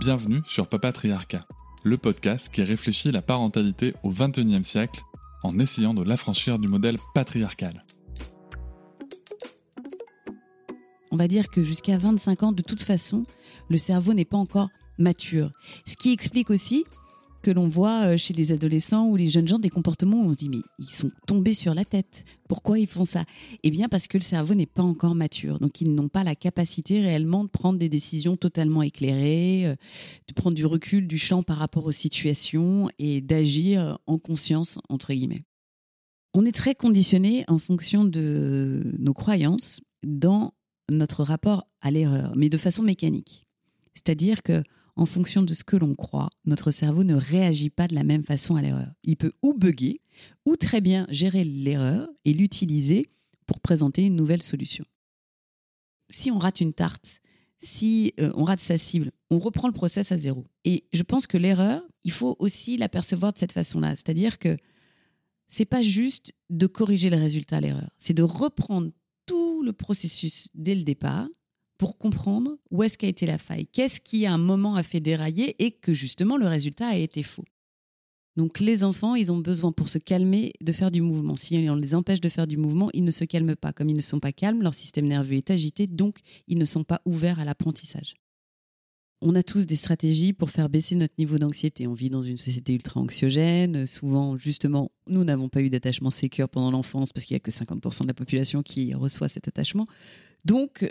Bienvenue sur Papatriarcat, le podcast qui réfléchit la parentalité au XXIe siècle en essayant de l'affranchir du modèle patriarcal. On va dire que jusqu'à 25 ans, de toute façon, le cerveau n'est pas encore mature. Ce qui explique aussi que l'on voit euh, chez les adolescents ou les jeunes gens des comportements où on se dit mais ils sont tombés sur la tête. Pourquoi ils font ça? Eh bien parce que le cerveau n'est pas encore mature. Donc ils n'ont pas la capacité réellement de prendre des décisions totalement éclairées, euh, de prendre du recul du champ par rapport aux situations et d'agir en conscience entre guillemets. On est très conditionné en fonction de nos croyances dans notre rapport à l'erreur, mais de façon mécanique. C'est-à-dire que en fonction de ce que l'on croit, notre cerveau ne réagit pas de la même façon à l'erreur. Il peut ou bugger, ou très bien gérer l'erreur et l'utiliser pour présenter une nouvelle solution. Si on rate une tarte, si euh, on rate sa cible, on reprend le process à zéro. Et je pense que l'erreur, il faut aussi l'apercevoir de cette façon-là. C'est-à-dire que c'est pas juste de corriger le résultat à l'erreur, c'est de reprendre tout le processus dès le départ pour comprendre où est-ce qu'a été la faille, qu'est-ce qui à un moment a fait dérailler et que justement le résultat a été faux. Donc les enfants, ils ont besoin pour se calmer de faire du mouvement. Si on les empêche de faire du mouvement, ils ne se calment pas. Comme ils ne sont pas calmes, leur système nerveux est agité, donc ils ne sont pas ouverts à l'apprentissage. On a tous des stratégies pour faire baisser notre niveau d'anxiété. On vit dans une société ultra anxiogène. Souvent, justement, nous n'avons pas eu d'attachement sécure pendant l'enfance parce qu'il n'y a que 50% de la population qui reçoit cet attachement. Donc,